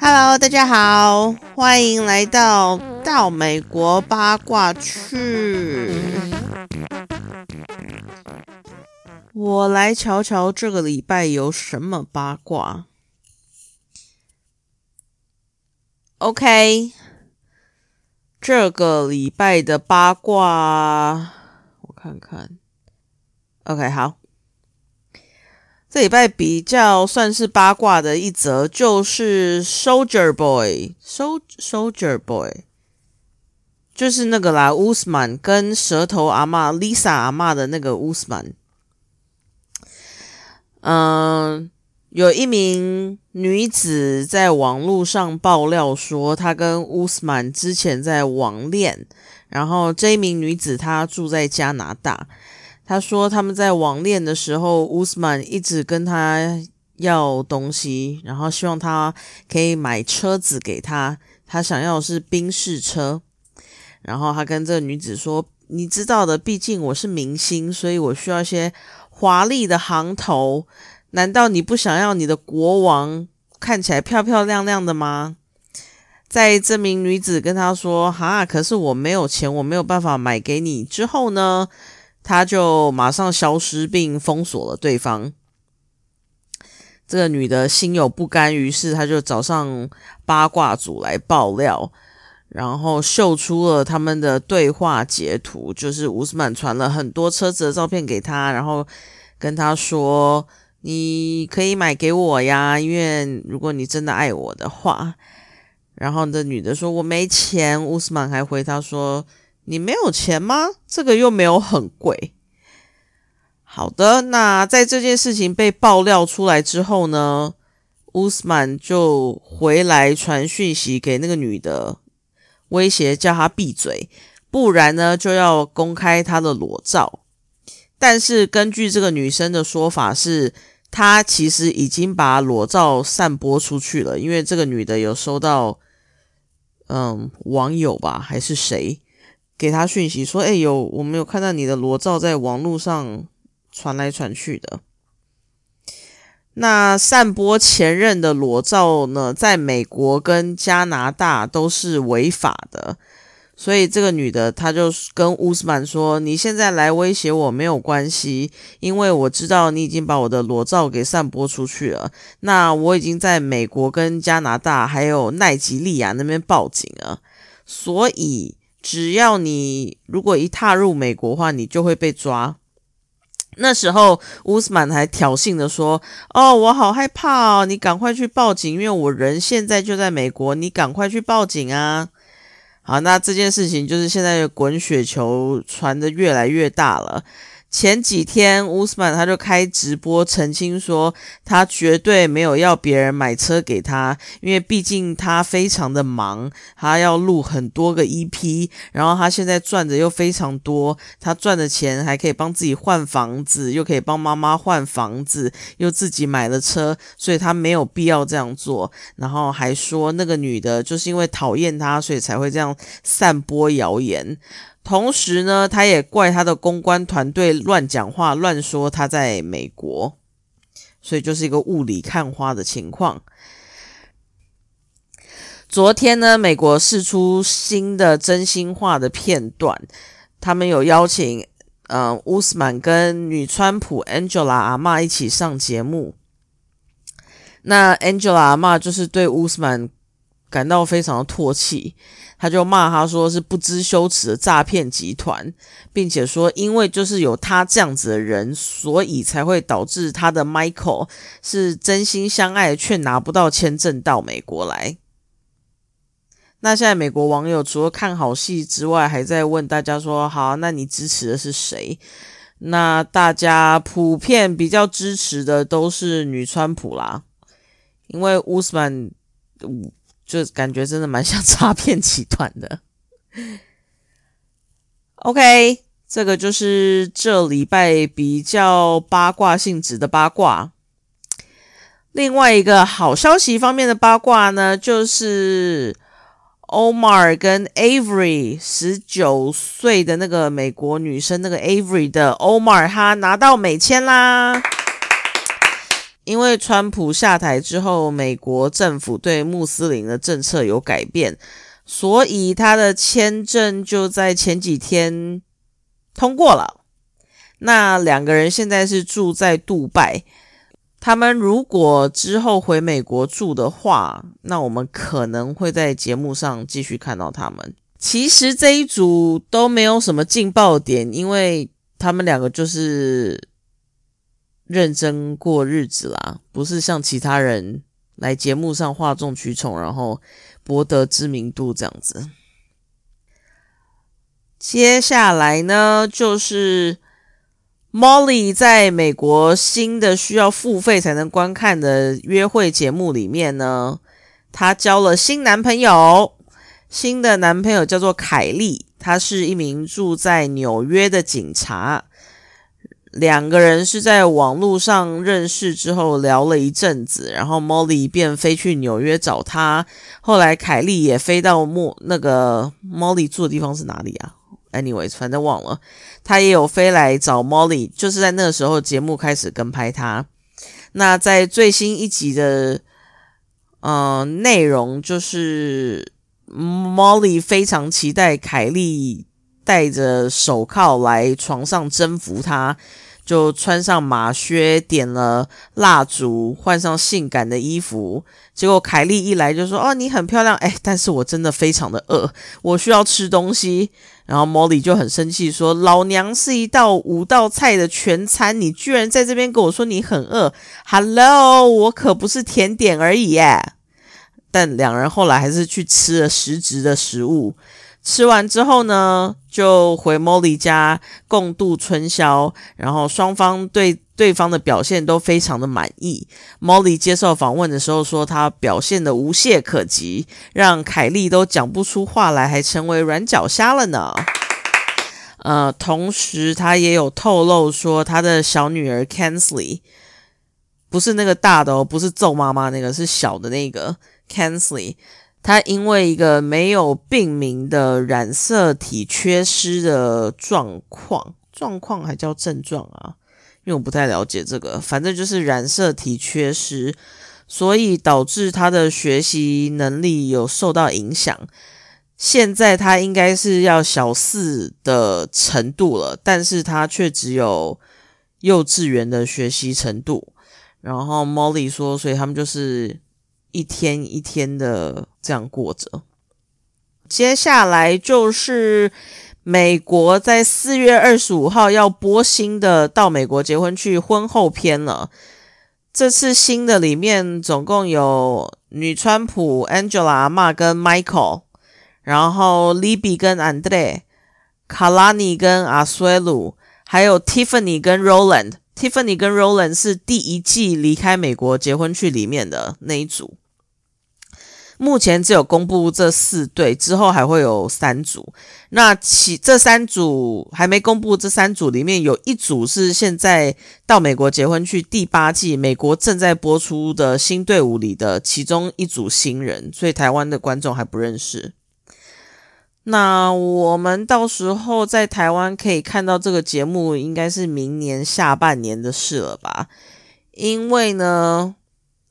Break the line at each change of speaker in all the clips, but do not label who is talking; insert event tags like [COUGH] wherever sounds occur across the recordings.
Hello，大家好，欢迎来到到美国八卦去。我来瞧瞧这个礼拜有什么八卦。OK，这个礼拜的八卦，我看看。OK，好。这礼拜比较算是八卦的一则，就是 Soldier Boy，Soldier Boy，就是那个啦，乌斯曼跟舌头阿妈 Lisa 阿妈的那个乌斯曼。嗯，有一名女子在网络上爆料说，她跟乌斯曼之前在网恋，然后这一名女子她住在加拿大。他说他们在网恋的时候，乌斯曼一直跟他要东西，然后希望他可以买车子给他。他想要的是宾士车。然后他跟这个女子说：“你知道的，毕竟我是明星，所以我需要一些华丽的行头。难道你不想要你的国王看起来漂漂亮亮的吗？”在这名女子跟他说：“哈，可是我没有钱，我没有办法买给你。”之后呢？他就马上消失并封锁了对方。这个女的心有不甘，于是她就找上八卦组来爆料，然后秀出了他们的对话截图，就是乌斯曼传了很多车子的照片给他，然后跟他说：“你可以买给我呀，因为如果你真的爱我的话。”然后这女的说：“我没钱。”乌斯曼还回他说。你没有钱吗？这个又没有很贵。好的，那在这件事情被爆料出来之后呢，乌斯曼就回来传讯息给那个女的，威胁叫她闭嘴，不然呢就要公开她的裸照。但是根据这个女生的说法，是她其实已经把裸照散播出去了，因为这个女的有收到，嗯，网友吧还是谁？给他讯息说：“哎，有我没有看到你的裸照在网络上传来传去的？那散播前任的裸照呢，在美国跟加拿大都是违法的。所以这个女的，她就跟乌斯曼说：‘你现在来威胁我没有关系，因为我知道你已经把我的裸照给散播出去了。那我已经在美国跟加拿大还有奈及利亚那边报警了，所以。’只要你如果一踏入美国的话，你就会被抓。那时候乌斯曼还挑衅的说：“哦，我好害怕哦，你赶快去报警，因为我人现在就在美国，你赶快去报警啊！”好，那这件事情就是现在滚雪球传的越来越大了。前几天，乌斯曼他就开直播澄清说，他绝对没有要别人买车给他，因为毕竟他非常的忙，他要录很多个 EP，然后他现在赚的又非常多，他赚的钱还可以帮自己换房子，又可以帮妈妈换房子，又自己买了车，所以他没有必要这样做。然后还说那个女的就是因为讨厌他，所以才会这样散播谣言。同时呢，他也怪他的公关团队乱讲话、乱说他在美国，所以就是一个雾里看花的情况。昨天呢，美国试出新的真心话的片段，他们有邀请嗯乌斯曼跟女川普 Angela 阿妈一起上节目。那 Angela 阿妈就是对乌斯曼感到非常的唾弃。他就骂他说是不知羞耻的诈骗集团，并且说因为就是有他这样子的人，所以才会导致他的 Michael 是真心相爱却拿不到签证到美国来。那现在美国网友除了看好戏之外，还在问大家说：好，那你支持的是谁？那大家普遍比较支持的都是女川普啦，因为乌斯曼。就感觉真的蛮像诈骗集团的。[LAUGHS] OK，这个就是这礼拜比较八卦性质的八卦。另外一个好消息方面的八卦呢，就是 Omar 跟 Avery 十九岁的那个美国女生，那个 Avery 的 Omar，她拿到美签啦。因为川普下台之后，美国政府对穆斯林的政策有改变，所以他的签证就在前几天通过了。那两个人现在是住在杜拜，他们如果之后回美国住的话，那我们可能会在节目上继续看到他们。其实这一组都没有什么劲爆点，因为他们两个就是认真过日子啦，不是像其他人来节目上哗众取宠，然后博得知名度这样子。接下来呢，就是 Molly 在美国新的需要付费才能观看的约会节目里面呢，她交了新男朋友。新的男朋友叫做凯利，他是一名住在纽约的警察。两个人是在网络上认识之后聊了一阵子，然后 Molly 便飞去纽约找他。后来凯莉也飞到莫那个 Molly 住的地方是哪里啊？Anyways，反正忘了。他也有飞来找 Molly，就是在那个时候节目开始跟拍他。那在最新一集的嗯内容就是。Molly 非常期待凯莉带着手铐来床上征服他，就穿上马靴，点了蜡烛，换上性感的衣服。结果凯莉一来就说：“哦，你很漂亮，哎，但是我真的非常的饿，我需要吃东西。”然后 Molly 就很生气说：“老娘是一道五道菜的全餐，你居然在这边跟我说你很饿？Hello，我可不是甜点而已耶。”但两人后来还是去吃了实质的食物。吃完之后呢，就回 Molly 家共度春宵。然后双方对对方的表现都非常的满意。Molly 接受访问的时候说，他表现的无懈可击，让凯莉都讲不出话来，还成为软脚虾了呢。呃，同时他也有透露说，他的小女儿 Kensley 不是那个大的哦，不是揍妈妈那个，是小的那个。Kensley，他因为一个没有病名的染色体缺失的状况，状况还叫症状啊？因为我不太了解这个，反正就是染色体缺失，所以导致他的学习能力有受到影响。现在他应该是要小四的程度了，但是他却只有幼稚园的学习程度。然后 Molly 说，所以他们就是。一天一天的这样过着。接下来就是美国在四月二十五号要播新的《到美国结婚去》婚后篇了。这次新的里面总共有女川普 Angela 阿妈跟 Michael，然后 Libby 跟 Andre，卡拉尼跟阿苏鲁，还有 Tiffany 跟 Roland。Tiffany 跟 Roland 是第一季离开美国结婚去里面的那一组。目前只有公布这四对，之后还会有三组。那其这三组还没公布，这三组里面有一组是现在到美国结婚去第八季，美国正在播出的新队伍里的其中一组新人，所以台湾的观众还不认识。那我们到时候在台湾可以看到这个节目，应该是明年下半年的事了吧？因为呢。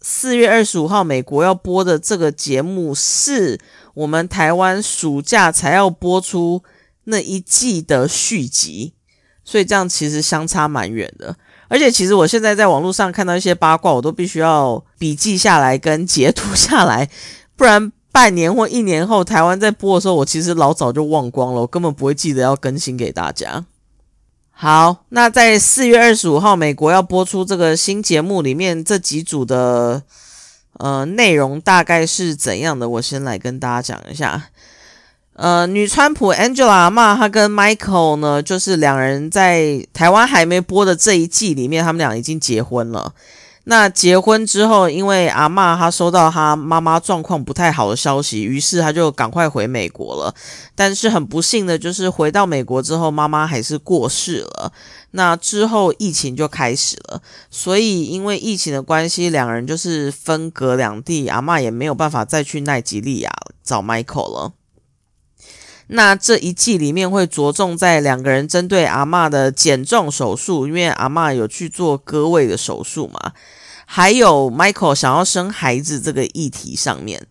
四月二十五号，美国要播的这个节目是我们台湾暑假才要播出那一季的续集，所以这样其实相差蛮远的。而且，其实我现在在网络上看到一些八卦，我都必须要笔记下来跟截图下来，不然半年或一年后台湾在播的时候，我其实老早就忘光了，我根本不会记得要更新给大家。好，那在四月二十五号，美国要播出这个新节目里面这几组的呃内容大概是怎样的？我先来跟大家讲一下。呃，女川普 Angela 骂，她跟 Michael 呢，就是两人在台湾还没播的这一季里面，他们俩已经结婚了。那结婚之后，因为阿妈她收到她妈妈状况不太好的消息，于是她就赶快回美国了。但是很不幸的就是回到美国之后，妈妈还是过世了。那之后疫情就开始了，所以因为疫情的关系，两人就是分隔两地，阿妈也没有办法再去奈吉利亚找 Michael 了。那这一季里面会着重在两个人针对阿妈的减重手术，因为阿妈有去做割胃的手术嘛。还有 Michael 想要生孩子这个议题上面。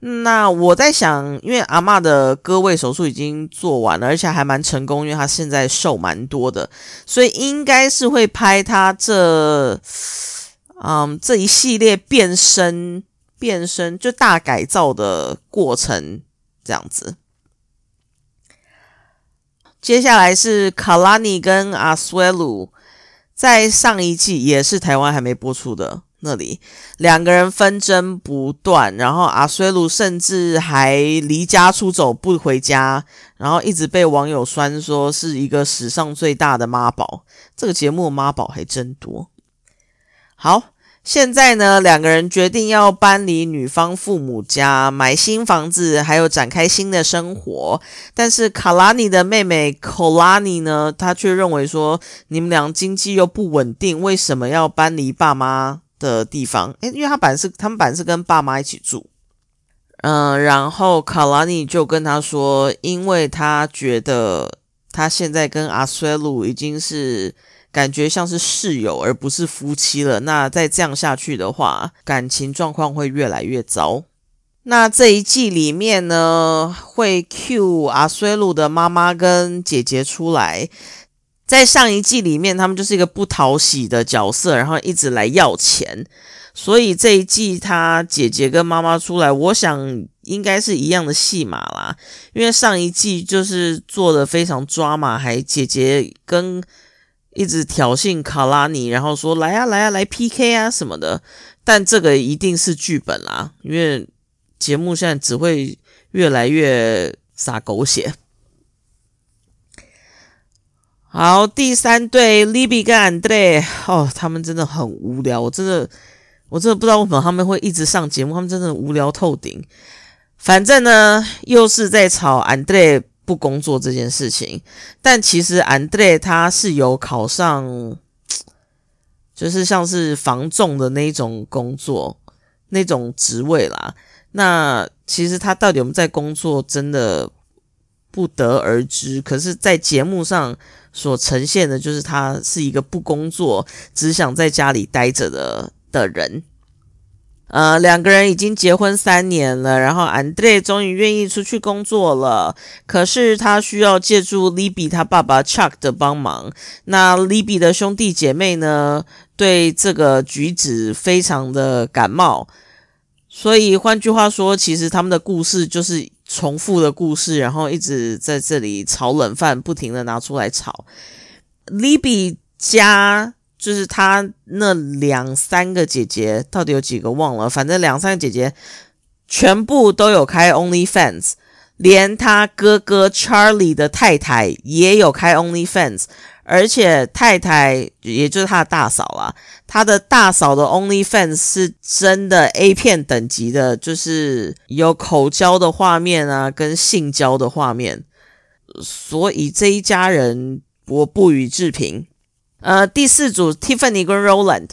那我在想，因为阿妈的割胃手术已经做完了，而且还蛮成功，因为她现在瘦蛮多的，所以应该是会拍她这，嗯，这一系列变身、变身就大改造的过程这样子。接下来是卡拉尼跟阿斯维鲁，在上一季也是台湾还没播出的。那里两个人纷争不断，然后阿衰鲁甚至还离家出走不回家，然后一直被网友酸说是一个史上最大的妈宝。这个节目妈宝还真多。好，现在呢，两个人决定要搬离女方父母家，买新房子，还有展开新的生活。但是卡拉尼的妹妹科拉尼呢，她却认为说，你们俩经济又不稳定，为什么要搬离爸妈？的地方，诶，因为他本来是他们本来是跟爸妈一起住，嗯，然后卡拉尼就跟他说，因为他觉得他现在跟阿衰鲁已经是感觉像是室友而不是夫妻了，那再这样下去的话，感情状况会越来越糟。那这一季里面呢，会 cue 阿衰鲁的妈妈跟姐姐出来。在上一季里面，他们就是一个不讨喜的角色，然后一直来要钱。所以这一季他姐姐跟妈妈出来，我想应该是一样的戏码啦。因为上一季就是做的非常抓马，还姐姐跟一直挑衅卡拉尼，然后说来啊来啊来 PK 啊什么的。但这个一定是剧本啦，因为节目现在只会越来越撒狗血。好，第三对 Libby 跟 Andre 哦，他们真的很无聊，我真的，我真的不知道为什么他们会一直上节目，他们真的无聊透顶。反正呢，又是在吵 Andre 不工作这件事情，但其实 Andre 他是有考上，[TSK] 就是像是防重的那种工作，那种职位啦。那其实他到底有没有在工作，真的不得而知。可是，在节目上。所呈现的就是他是一个不工作，只想在家里待着的的人。呃，两个人已经结婚三年了，然后 Andre 终于愿意出去工作了。可是他需要借助 Libby 他爸爸 Chuck 的帮忙。那 Libby 的兄弟姐妹呢，对这个举止非常的感冒。所以换句话说，其实他们的故事就是重复的故事，然后一直在这里炒冷饭，不停的拿出来炒。Libby 家就是他那两三个姐姐，到底有几个忘了？反正两三个姐姐全部都有开 OnlyFans，连他哥哥 Charlie 的太太也有开 OnlyFans。而且太太，也就是他的大嫂啦，他的大嫂的 OnlyFans 是真的 A 片等级的，就是有口交的画面啊，跟性交的画面，所以这一家人我不予置评。呃，第四组 Tiffany 跟 Roland，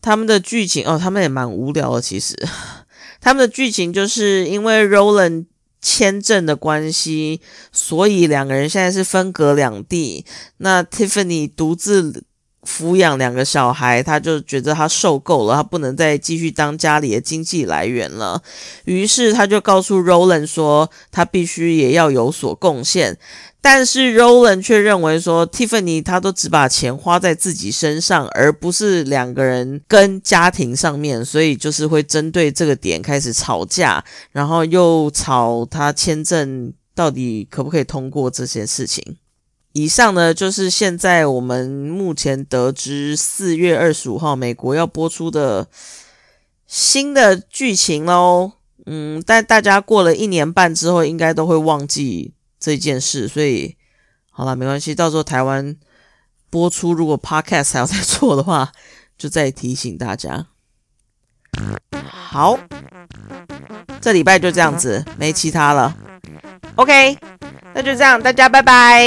他们的剧情哦，他们也蛮无聊的，其实 [LAUGHS] 他们的剧情就是因为 Roland。签证的关系，所以两个人现在是分隔两地。那 Tiffany 独自抚养两个小孩，他就觉得他受够了，他不能再继续当家里的经济来源了。于是他就告诉 Roland 说，他必须也要有所贡献。但是 Roland 却认为说，Tiffany 他都只把钱花在自己身上，而不是两个人跟家庭上面，所以就是会针对这个点开始吵架，然后又吵他签证到底可不可以通过这些事情。以上呢，就是现在我们目前得知四月二十五号美国要播出的新的剧情喽。嗯，但大家过了一年半之后，应该都会忘记。这件事，所以好了，没关系。到时候台湾播出，如果 Podcast 还要再做的话，就再提醒大家。好，这礼拜就这样子，没其他了。ok 那就这样大家拜拜。